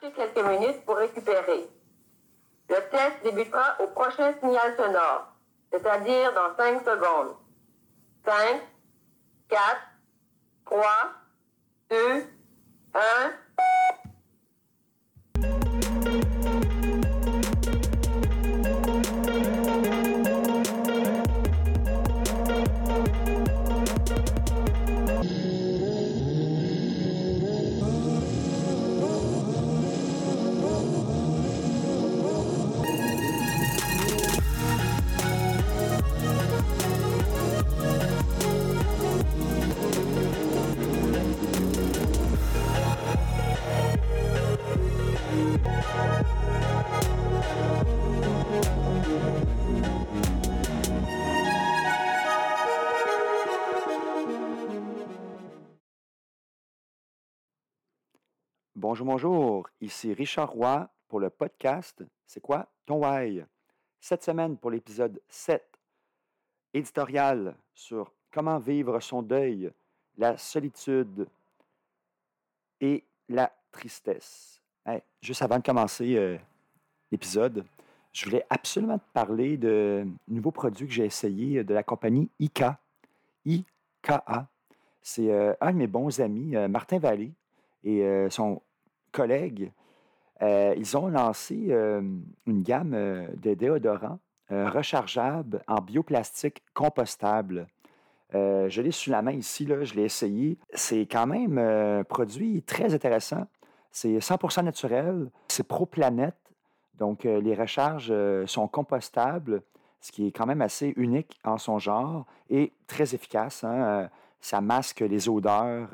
marcher quelques minutes pour récupérer. Le test débutera au prochain signal sonore, c'est-à-dire dans 5 secondes. 5, 4, 3, 2, 1. Bonjour, bonjour. Ici Richard Roy pour le podcast C'est quoi ton why? Cette semaine pour l'épisode 7, éditorial sur comment vivre son deuil, la solitude et la tristesse. juste avant de commencer euh, l'épisode, je voulais absolument te parler de nouveau produit que j'ai essayé de la compagnie IKA. IKA. C'est euh, un de mes bons amis, euh, Martin Vallée, et son collègues, euh, ils ont lancé euh, une gamme euh, de déodorants rechargeables en bioplastique compostable. je l'ai sous la main ici, là, je l'ai essayé. C'est quand même un produit très intéressant. C'est 100% naturel. C'est pro-planète. Donc, les recharges sont compostables, ce qui est quand même assez unique en son genre et très efficace. Hein. ça masque les odeurs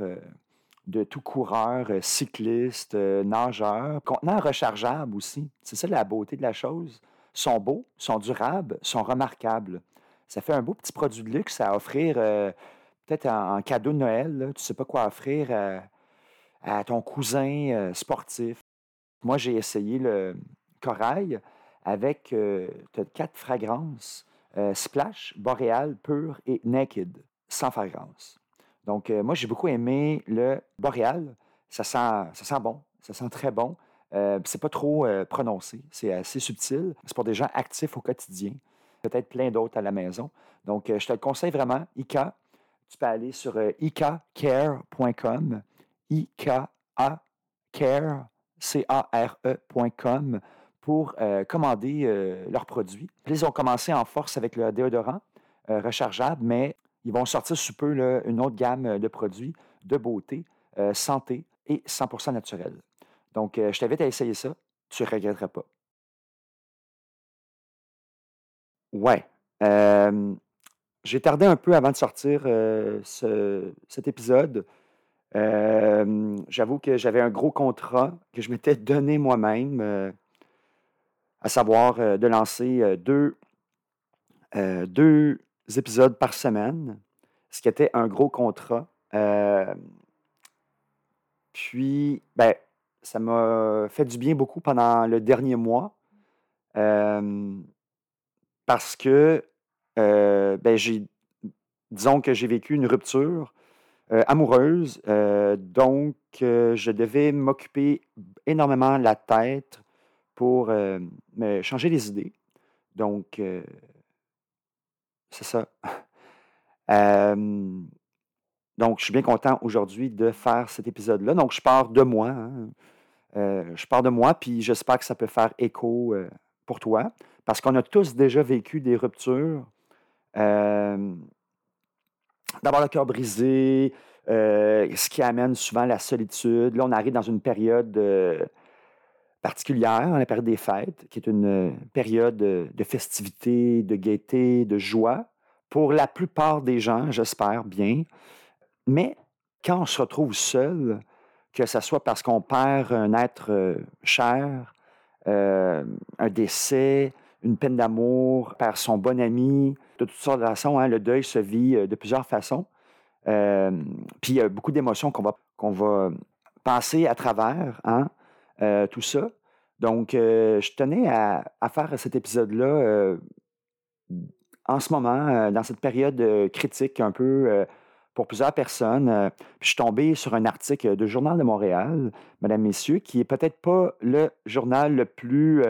de tout coureur, euh, cycliste, euh, nageur. Contenant rechargeable aussi. C'est ça la beauté de la chose. sont beaux, sont durables, sont remarquables. Ça fait un beau petit produit de luxe à offrir euh, peut-être en, cadeau de Noël. Tu sais pas quoi offrir à ton cousin sportif. Moi, j'ai essayé le corail avec quatre fragrances. Splash, Boréal, Pur et Naked, sans fragrance. Donc, euh, moi, j'ai beaucoup aimé le boréal. Ça sent, bon, ça sent très bon. Euh, c'est pas trop euh, prononcé, c'est assez subtil. C'est pour des gens actifs au quotidien. Peut-être plein d'autres à la maison. Donc, je te le conseille vraiment. ICA, tu peux aller sur icacare.com, IKA care, C-A-R-E.com pour commander leurs produits. Ils ont commencé en force avec le déodorant rechargeable, mais ils vont sortir sous peu une autre gamme euh, de produits de beauté, euh, santé et 100% naturel. Donc, euh, je t'invite à essayer ça. Tu ne regretteras pas. Ouais. J'ai tardé un peu avant de sortir cet épisode. J'avoue que j'avais un gros contrat que je m'étais donné moi-même, à savoir de lancer deux, deux épisodes par semaine, ce qui était un gros contrat. Euh, puis, ben, ça m'a fait du bien beaucoup pendant le dernier mois euh, parce que, euh, ben, j'ai, disons que j'ai vécu une rupture amoureuse, donc je devais m'occuper énormément la tête pour me changer les idées. Donc, c'est ça. donc, je suis bien content aujourd'hui de faire cet épisode-là. Donc, je pars de moi. Hein. Euh, je pars de moi, puis j'espère que ça peut faire écho euh, pour toi, parce qu'on a tous déjà vécu des ruptures. d'avoir le cœur brisé, euh, ce qui amène souvent la solitude. Là, on arrive dans une période particulière, la période des fêtes, qui est une euh, période de festivité, de gaieté, de joie, pour la plupart des gens, j'espère bien. Mais quand on se retrouve seul, que ce soit parce qu'on perd un être euh, cher, euh, un décès, une peine d'amour, perd son bon ami, de toutes sortes de façons, hein, le deuil se vit de plusieurs façons. puis il y a beaucoup d'émotions qu'on va, qu'on va passer à travers. Hein? Euh, tout ça. Donc, euh, je tenais à, faire cet épisode-là euh, en ce moment, dans cette période critique un peu pour plusieurs personnes. Euh, je suis tombé sur un article du Journal de Montréal, Mesdames, Messieurs, qui est peut-être pas le journal le plus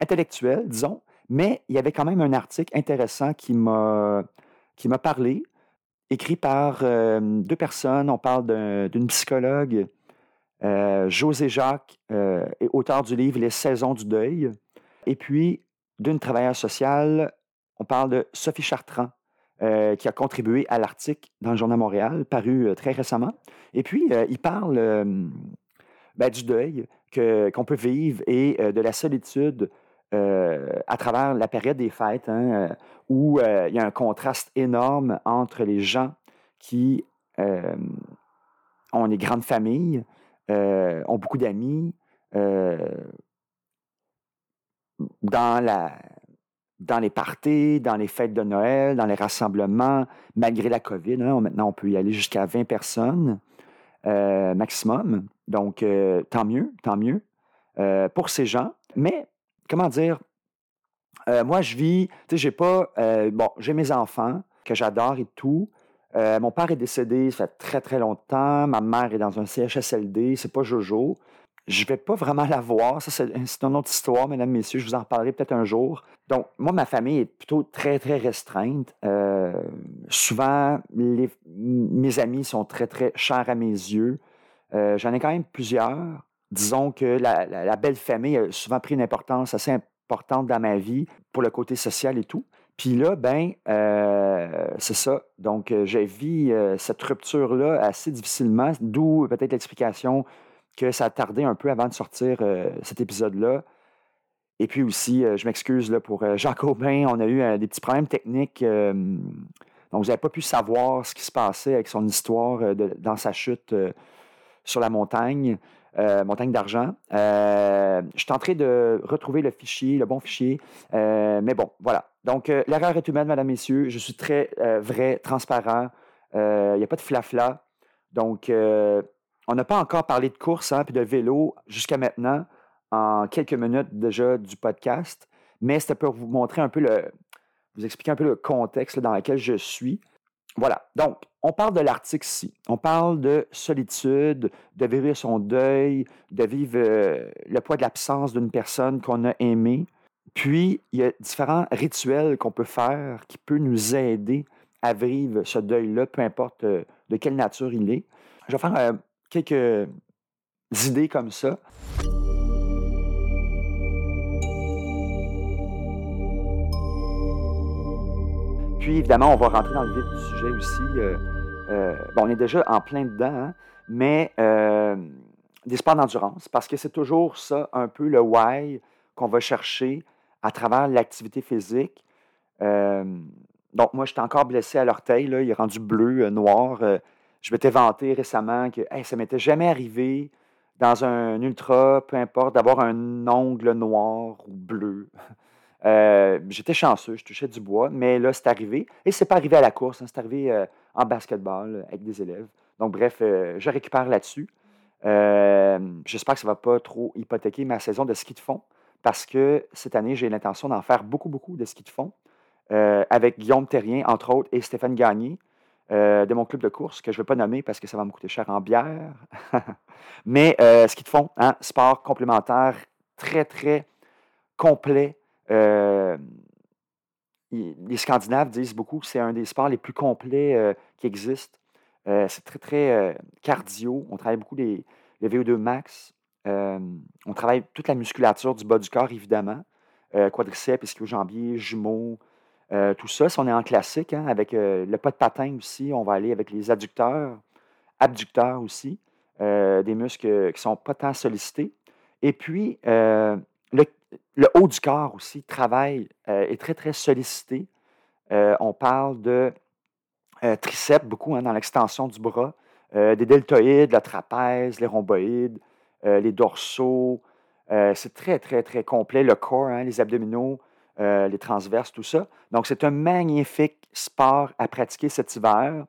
intellectuel, disons, mais il y avait quand même un article intéressant qui m'a parlé, écrit par deux personnes. On parle d'une psychologue, José Jacques, et auteur du livre Les saisons du deuil, et puis d'une travailleuse sociale, on parle de Sophie Chartrand, euh, qui a contribué à l'article dans le Journal Montréal, paru euh, très récemment. Et puis, euh, il parle ben, du deuil qu'on peut vivre et de la solitude à travers la période des fêtes, hein, où il y a un contraste énorme entre les gens qui ont des grandes familles, ont beaucoup d'amis, dans la, dans les parties, dans les fêtes de Noël, dans les rassemblements, malgré la COVID. Hein, maintenant, on peut y aller jusqu'à 20 personnes euh, maximum. Donc, euh, tant mieux, tant mieux euh, pour ces gens. Mais, comment dire, moi, je vis, tu sais, j'ai pas, bon, j'ai mes enfants que j'adore et tout. Mon père est décédé, ça fait très, très longtemps. Ma mère est dans un CHSLD, c'est pas Jojo. Je vais pas vraiment la voir. Ça, c'est une autre histoire, mesdames, messieurs. Je vous en reparlerai peut-être un jour. Donc, moi, ma famille est plutôt très, très restreinte. Euh, souvent, mes amis sont très, très chers à mes yeux. Euh, j'en ai quand même plusieurs. Disons que la, belle famille a souvent pris une importance assez importante dans ma vie pour le côté social et tout. Puis là, ben, euh, c'est ça. Donc, j'ai vu cette rupture-là assez difficilement, d'où peut-être l'explication que ça a tardé un peu avant de sortir euh, cet épisode-là. Et puis aussi, euh, je m'excuse pour euh, Aubin, on a eu des petits problèmes techniques. donc, vous n'avez pas pu savoir ce qui se passait avec son histoire dans sa chute sur la montagne, montagne d'argent. je suis en train de retrouver le fichier, le bon fichier. mais bon, voilà. Donc, l'erreur est humaine, mesdames, messieurs. Je suis très vrai, transparent. Il n'y a pas de flafla. Donc, on n'a pas encore parlé de course hein, puis de vélo jusqu'à maintenant, en quelques minutes déjà du podcast, mais c'était pour vous montrer un peu le, vous expliquer un peu le contexte dans lequel je suis. Voilà. Donc, on parle de l'article ici. On parle de solitude, de vivre son deuil, de vivre euh, le poids de l'absence d'une personne qu'on a aimée. Puis, il y a différents rituels qu'on peut faire qui peuvent nous aider à vivre ce deuil-là, peu importe euh, de quelle nature il est. Je vais faire euh, quelques idées comme ça. Puis évidemment, on va rentrer dans le vif du sujet aussi. Euh, euh, bon, on est déjà en plein dedans, hein, mais euh, des sports d'endurance, parce que c'est toujours ça, un peu le why qu'on va chercher à travers l'activité physique. donc, moi, j'étais encore blessé à l'orteil, il est rendu bleu, noir. Je m'étais vanté récemment que ça ça m'était jamais arrivé dans un ultra, peu importe, d'avoir un ongle noir ou bleu. Euh, j'étais chanceux, je touchais du bois, mais là, c'est arrivé. Et c'est pas arrivé à la course, hein, c'est arrivé euh, en basketball avec des élèves. Donc, bref, euh, je récupère là-dessus. J'espère que ça ne va pas trop hypothéquer ma saison de ski de fond parce que cette année, j'ai l'intention d'en faire beaucoup, beaucoup de ski de fond avec Guillaume Terrien, entre autres, et Stéphane Gagné. Euh, de mon club de course, que je ne vais pas nommer parce que ça va me coûter cher en bière. Mais euh, qu'ils te font, hein, sport complémentaire très, très complet. Euh, les Scandinaves disent beaucoup que c'est un des sports les plus complets qui existent. c'est très, très cardio. On travaille beaucoup les, les VO2 max. on travaille toute la musculature du bas du corps, évidemment. quadriceps, ischio-jambier, jumeaux, euh, tout ça, si on est en classique, hein, avec euh, le pas de patin aussi, on va aller avec les adducteurs, abducteurs aussi, euh, des muscles qui ne sont pas tant sollicités. Et puis, le, haut du corps aussi travaille, est très, très sollicité. on parle de triceps beaucoup hein, dans l'extension du bras, des deltoïdes, la trapèze, les rhomboïdes, les dorsaux. c'est très, très, très complet. Le corps, hein, les abdominaux, euh, les transverses, tout ça. Donc, c'est un magnifique sport à pratiquer cet hiver.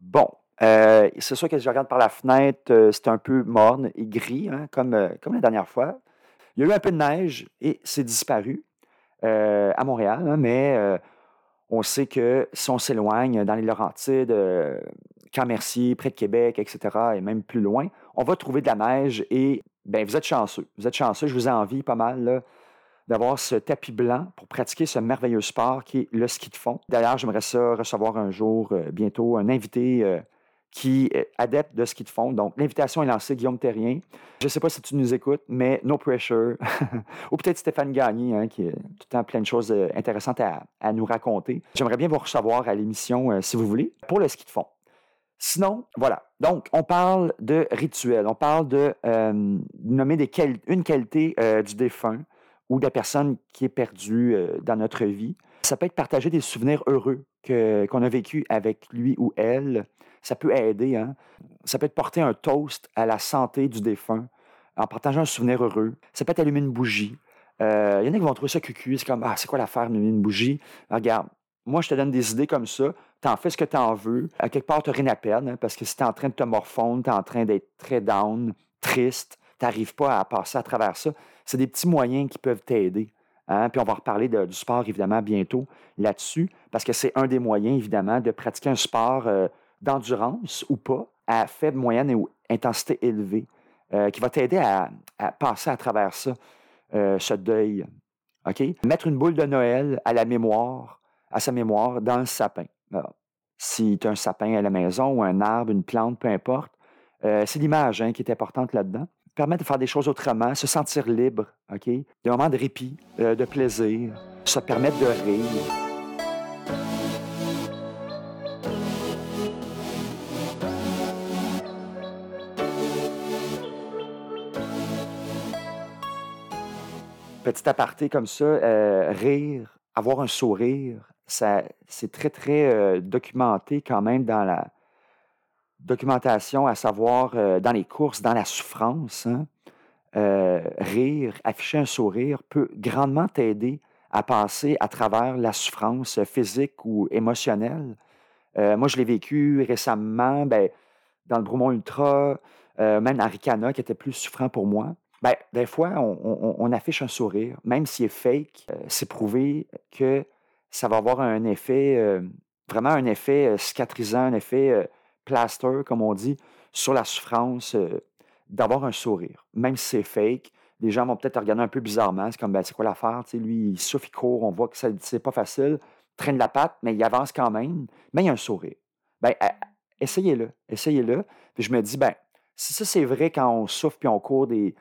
Bon, euh, c'est sûr que je regarde par la fenêtre, euh, c'est un peu morne et gris, hein, comme, comme la dernière fois. Il y a eu un peu de neige et c'est disparu à Montréal, hein, mais on sait que si on s'éloigne dans les Laurentides, Camp Mercier, près de Québec, etc., et même plus loin, on va trouver de la neige et ben, vous êtes chanceux. Vous êtes chanceux, je vous envie pas mal d'avoir ce tapis blanc pour pratiquer ce merveilleux sport qui est le ski de fond. D'ailleurs, j'aimerais ça recevoir un jour, euh, bientôt, un invité euh, qui est adepte de ski de fond. Donc, l'invitation est lancée, Guillaume Terrien. Je ne sais pas si tu nous écoutes, mais no pressure. Ou peut-être Stéphane Gagné, hein, qui a tout le temps plein de choses euh, intéressantes à, nous raconter. J'aimerais bien vous recevoir à l'émission, si vous voulez, pour le ski de fond. Sinon, voilà. Donc, on parle de rituel, on parle de euh, nommer une qualité euh, du défunt ou de la personne qui est perdue euh, dans notre vie. Ça peut être partager des souvenirs heureux qu'on a vécu avec lui ou elle. Ça peut aider. Hein? Ça peut être porter un toast à la santé du défunt en partageant un souvenir heureux. Ça peut être allumer une bougie. Il y en a qui vont trouver ça cucu. C'est comme, ah, c'est quoi l'affaire d'allumer une bougie? regarde, moi, je te donne des idées comme ça. Tu en fais ce que tu en veux. À quelque part, tu n'as rien à perdre, hein, parce que si tu es en train de te morfondre, tu es en train d'être très down, triste, tu n'arrives pas à passer à travers ça. C'est des petits moyens qui peuvent t'aider. Hein. Puis on va reparler du sport, évidemment, bientôt là-dessus, parce que c'est un des moyens, évidemment, de pratiquer un sport euh, d'endurance ou pas, à faible, moyenne ou intensité élevée, euh, qui va t'aider à, passer à travers ça, euh, ce deuil. OK? Mettre une boule de Noël à la mémoire, à sa mémoire dans le sapin. si tu as un sapin à la maison ou un arbre, une plante, peu importe, euh, c'est l'image hein, qui est importante là-dedans. Permettre de faire des choses autrement, se sentir libre, OK? Des moments de répit, de plaisir, se permettre de rire. Petit aparté comme ça, euh, rire, avoir un sourire, c'est très, très euh, documenté quand même dans la documentation, à savoir euh, dans les courses, dans la souffrance. Hein. Rire, afficher un sourire peut grandement t'aider à passer à travers la souffrance physique ou émotionnelle. moi, je l'ai vécu récemment ben, dans le Bromont Ultra, même dans Ricana, qui était plus souffrant pour moi. Ben, des fois, on, affiche un sourire, même s'il est fake. c'est prouvé que ça va avoir un effet, euh, vraiment un effet euh, cicatrisant, un effet euh, plaster, comme on dit, sur la souffrance d'avoir un sourire. Même si c'est fake, les gens vont peut-être regarder un peu bizarrement. C'est comme, ben, c'est quoi l'affaire? lui, il souffle, il court, on voit que c'est pas facile, traîne la patte, mais il avance quand même, mais il y a un sourire. Ben, essayez-le, essayez-le. Puis je me dis, ben, si ça c'est vrai quand on souffle puis on court des,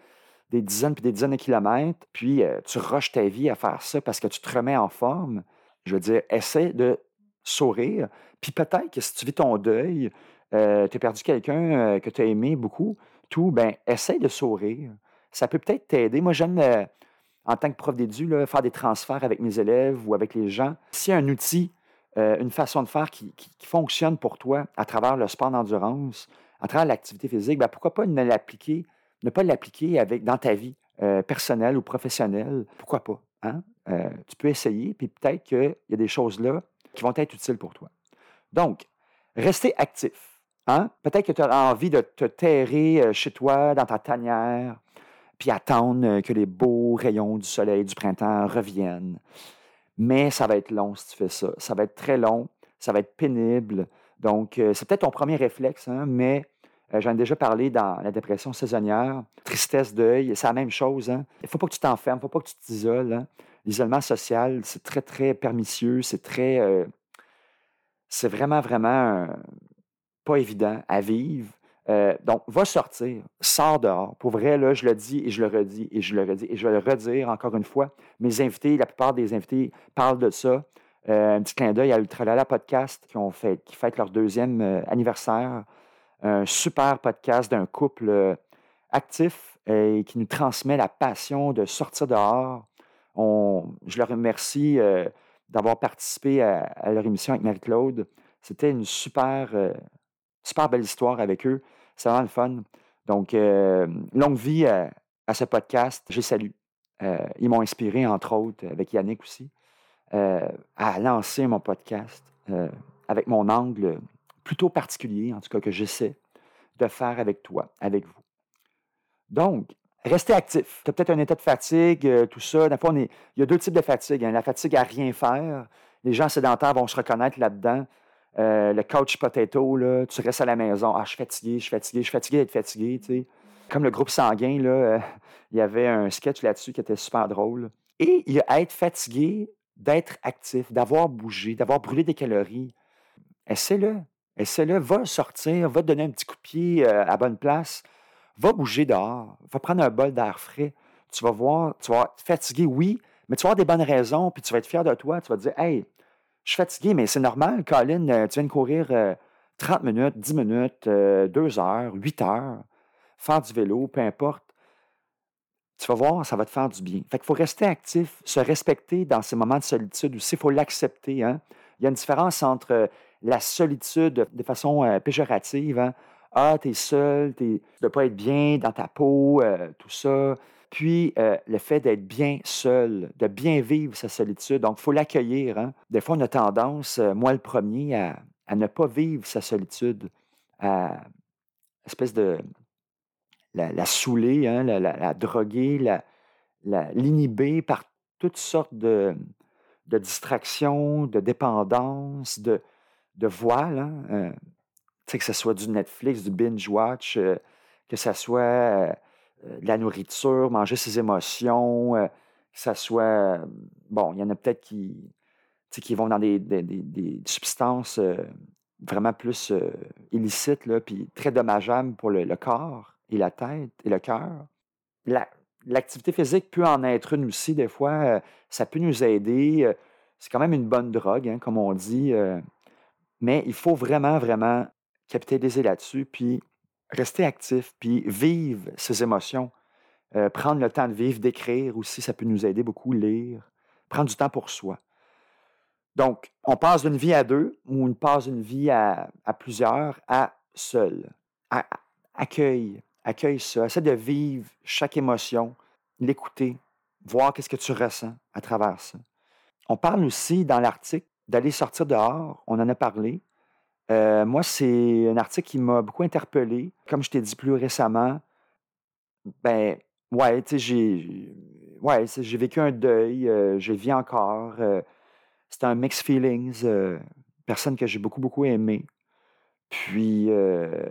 des dizaines puis des dizaines de kilomètres, puis tu rushes ta vie à faire ça parce que tu te remets en forme, je veux dire, essaie de sourire. Puis peut-être que si tu vis ton deuil, euh, tu as perdu quelqu'un euh, que tu as aimé beaucoup, tout, ben essaie de sourire. Ça peut peut-être t'aider. Moi, j'aime, euh, en tant que prof d'édu, faire des transferts avec mes élèves ou avec les gens. A un outil, une façon de faire qui, fonctionne pour toi à travers le sport d'endurance, à travers l'activité physique, ben pourquoi pas ne l'appliquer, ne pas l'appliquer avec, dans ta vie personnelle ou professionnelle? Pourquoi pas? Hein? Euh, tu peux essayer, puis peut-être qu'il y a des choses là qui vont être utiles pour toi. Donc, rester actif. Hein? Peut-être que tu as envie de te terrer euh, chez toi, dans ta tanière, puis attendre euh, que les beaux rayons du soleil du printemps reviennent. Mais ça va être long si tu fais ça. Ça va être très long, ça va être pénible. Donc, c'est peut-être ton premier réflexe, hein, mais j'en ai déjà parlé dans la dépression saisonnière, tristesse, deuil, c'est la même chose. Hein. Il ne faut pas que tu t'enfermes, il ne faut pas que tu t'isoles. L'isolement social, c'est très, très pernicieux, c'est très. Euh, c'est vraiment, vraiment pas évident à vivre. Euh, donc, va sortir, sors dehors. Pour vrai, là, je le dis et je le redis et je le redis et je vais le redire encore une fois. Mes invités, la plupart des invités parlent de ça. Euh, un petit clin d'œil à Ultralala Podcast qui, ont fait, qui fête leur deuxième anniversaire. Un super podcast d'un couple actif et qui nous transmet la passion de sortir dehors, je leur remercie euh, d'avoir participé à, leur émission avec Marie-Claude. C'était une super, euh, super belle histoire avec eux. C'est vraiment le fun. Donc, euh, longue vie à, ce podcast. Je les salue. ils m'ont inspiré, entre autres, avec Yannick aussi, à lancer mon podcast avec mon angle plutôt particulier, en tout cas, que j'essaie de faire avec toi, avec vous. Donc, Rester actif. Tu as peut-être un état de fatigue, euh, tout ça. Fois, il y a deux types de fatigue. Hein. La fatigue à rien faire. Les gens sédentaires vont se reconnaître là-dedans. euh, le couch potato, là, tu restes à la maison. Ah, je suis fatigué, je suis fatigué, je suis fatigué d'être fatigué. Comme le groupe sanguin, là, euh, il y avait un sketch là-dessus qui était super drôle. Et il y a être fatigué, d'être actif, d'avoir bougé, d'avoir brûlé des calories. Essaie-le. Essaie-le. Va sortir, va te donner un petit coup de pied euh, à bonne place. Va bouger dehors. Va prendre un bol d'air frais. Tu vas voir, tu vas être fatigué, oui, mais tu vas avoir des bonnes raisons, puis tu vas être fier de toi. Tu vas te dire, hey, je suis fatigué, mais c'est normal, Colin, euh, tu viens de courir 30 minutes, 10 minutes, 2 heures, 8 heures, faire du vélo, peu importe. Tu vas voir, ça va te faire du bien. Fait qu'il faut rester actif, se respecter dans ces moments de solitude aussi. Il faut l'accepter. Hein. Il y a une différence entre la solitude de façon euh, péjorative. Hein. Ah, t'es seul, t'es, tu ne pas être bien dans ta peau, euh, tout ça. Puis euh, le fait d'être bien seul, de bien vivre sa solitude. Donc, il faut l'accueillir. Hein. Des fois, on a tendance, moi le premier, à, à ne pas vivre sa solitude, à espèce de la, la saouler, hein, la, droguer, l'inhiber par toutes sortes de, de distractions, de dépendances, de, de voiles. Hein, euh, que ce soit du Netflix, du binge-watch, euh, que ce soit euh, de la nourriture, manger ses émotions, que ce soit... bon, il y en a peut-être qui, qui vont dans des, des, substances vraiment plus illicites, puis très dommageables pour le, le, corps et la tête et le cœur. L'activité physique peut en être une aussi, des fois. ça peut nous aider. c'est quand même une bonne drogue, hein, comme on dit. Mais il faut vraiment, vraiment capitaliser là-dessus, puis rester actif, puis vivre ses émotions. prendre le temps de vivre, d'écrire aussi, ça peut nous aider beaucoup, lire. Prendre du temps pour soi. Donc, on passe d'une vie à deux ou on passe d'une vie à, plusieurs à seul. accueille, accueille ça. Essaie de vivre chaque émotion, l'écouter, voir qu'est-ce que tu ressens à travers ça. On parle aussi dans l'article d'aller sortir dehors. On en a parlé. Euh, moi, c'est un article qui m'a beaucoup interpellé. Comme je t'ai dit plus récemment, ben, ouais, tu sais, j'ai, ouais, j'ai vécu un deuil, euh, je vis encore. Euh, c'était un mixed feelings, euh, personne que j'ai beaucoup, beaucoup aimé. Puis, euh,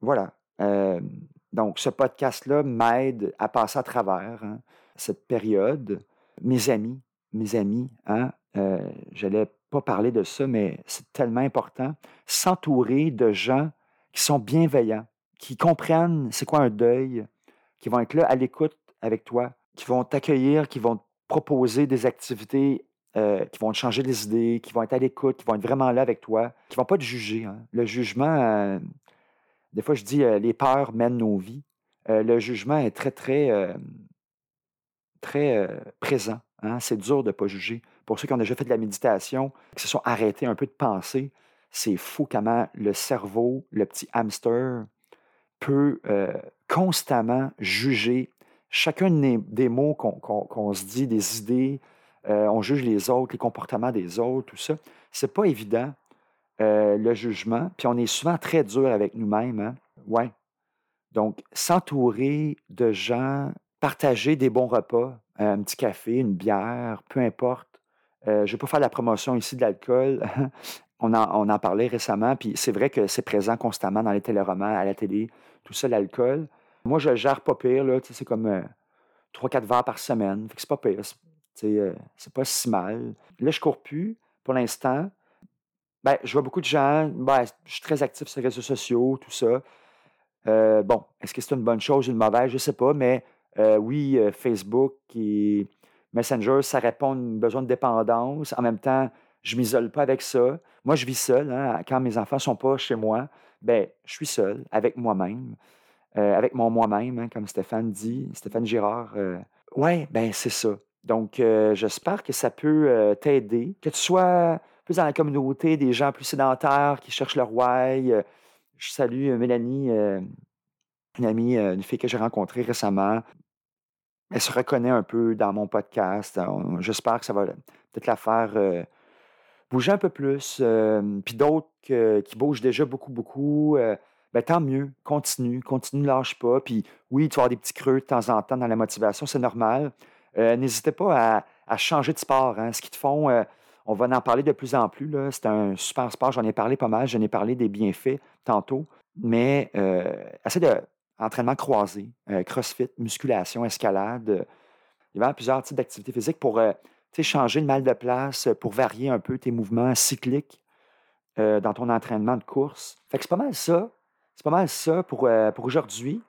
voilà. Donc, ce podcast-là m'aide à passer à travers hein, cette période. Mes amis, mes amis, hein, j'allais pas parler de ça, mais c'est tellement important. S'entourer de gens qui sont bienveillants, qui comprennent c'est quoi un deuil, qui vont être là à l'écoute avec toi, qui vont t'accueillir, qui vont proposer des activités euh, qui vont te changer les idées, qui vont être à l'écoute, qui vont être vraiment là avec toi, qui ne vont pas te juger. Hein. Le jugement, euh, des fois je dis, euh, les peurs mènent nos vies. le jugement est très, très, très présent. Hein. C'est dur de ne pas juger. Pour ceux qui ont déjà fait de la méditation, qui se sont arrêtés un peu de penser, c'est fou comment le cerveau, le petit hamster, peut constamment juger chacun des, mots qu'on se dit, des idées, euh, on juge les autres, les comportements des autres, tout ça. C'est pas évident, euh, le jugement. Puis on est souvent très dur avec nous-mêmes. Hein? Ouais. Donc, s'entourer de gens, partager des bons repas, un petit café, une bière, peu importe. Euh, je ne vais pas faire la promotion ici de l'alcool. on, en, on en parlait récemment, puis c'est vrai que c'est présent constamment dans les téléromans, à la télé, tout ça, l'alcool. Moi, je gère pas pire, là. C'est comme trois, 4 verres par semaine. Fait que c'est pas pire. Euh, c'est pas si mal. Là, je cours plus pour l'instant. Ben, je vois beaucoup de gens. Ben, je suis très actif sur les réseaux sociaux, tout ça. Euh, bon, est-ce que c'est une bonne chose ou une mauvaise? Je ne sais pas, mais euh, oui, Facebook et Messenger, ça répond à un besoin de dépendance. En même temps, je ne m'isole pas avec ça. Moi, je vis seul. Hein. Quand mes enfants ne sont pas chez moi, ben, je suis seul avec moi-même, avec mon moi-même, hein, comme Stéphane dit, Stéphane Girard. oui, ben, c'est ça. Donc, euh, j'espère que ça peut euh, t'aider, que tu sois plus dans la communauté des gens plus sédentaires qui cherchent leur why. Euh, je salue Mélanie, une amie, une fille que j'ai rencontrée récemment. Elle se reconnaît un peu dans mon podcast. J'espère que ça va peut-être la faire bouger un peu plus. Puis d'autres qui bougent déjà beaucoup, beaucoup. Ben, tant mieux, continue, continue, lâche pas. Puis oui, tu vas avoir des petits creux de temps en temps dans la motivation, c'est normal. Euh, n'hésitez pas à, changer de sport. Hein. Ce qu'ils te font, euh, On va en parler de plus en plus. C'est un super sport. J'en ai parlé pas mal. J'en ai parlé des bienfaits tantôt. Mais euh, assez d'entraînement croisé, euh, crossfit, musculation, escalade. il y a plusieurs types d'activités physiques pour euh, changer le mal de place, pour varier un peu tes mouvements cycliques euh, dans ton entraînement de course. Fait que c'est pas mal ça. C'est pas mal ça pour, pour aujourd'hui.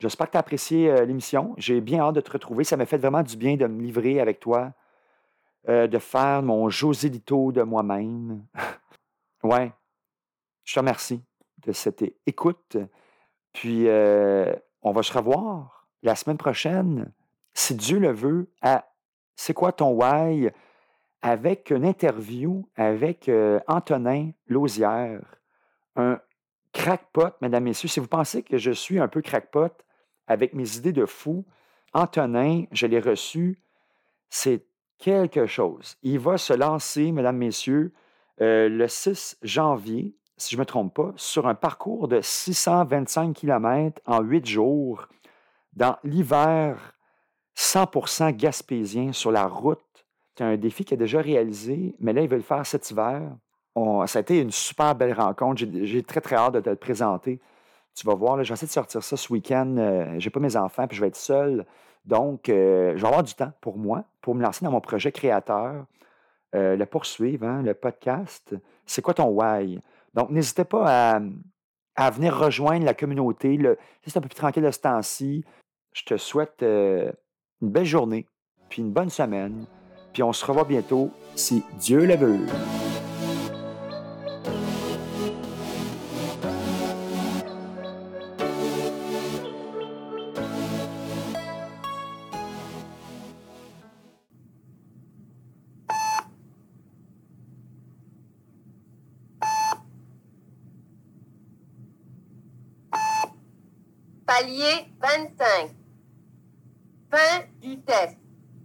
J'espère que tu as apprécié l'émission. J'ai bien hâte de te retrouver. Ça m'a fait vraiment du bien de me livrer avec toi, de faire mon Joselito de moi-même. ouais, je te remercie de cette écoute. Puis, on va se revoir la semaine prochaine, si Dieu le veut, à C'est quoi ton why? avec une interview avec Antonin Lausière, un crackpot, mesdames, messieurs. Si vous pensez que je suis un peu crackpot avec mes idées de fou, Antonin, je l'ai reçu, c'est quelque chose. Il va se lancer, mesdames, messieurs, le 6 janvier si je ne me trompe pas, sur un parcours de 625 km en huit jours dans l'hiver 100% gaspésien sur la route. C'est un défi qu'il a déjà réalisé, mais là, il veut le faire cet hiver. ça a été une super belle rencontre. J'ai très, très hâte de te le présenter. Tu vas voir, je vais essayer de sortir ça ce week-end. Euh, je n'ai pas mes enfants, puis je vais être seul. Donc, euh, je vais avoir du temps pour moi, pour me lancer dans mon projet créateur, euh, le poursuivre, hein, le podcast. C'est quoi ton why? Donc, n'hésitez pas à, venir rejoindre la communauté. C'est un peu plus tranquille de ce temps-ci. Je te souhaite euh, une belle journée, puis une bonne semaine. Puis on se revoit bientôt si Dieu le veut. Palier 25. Fin du test.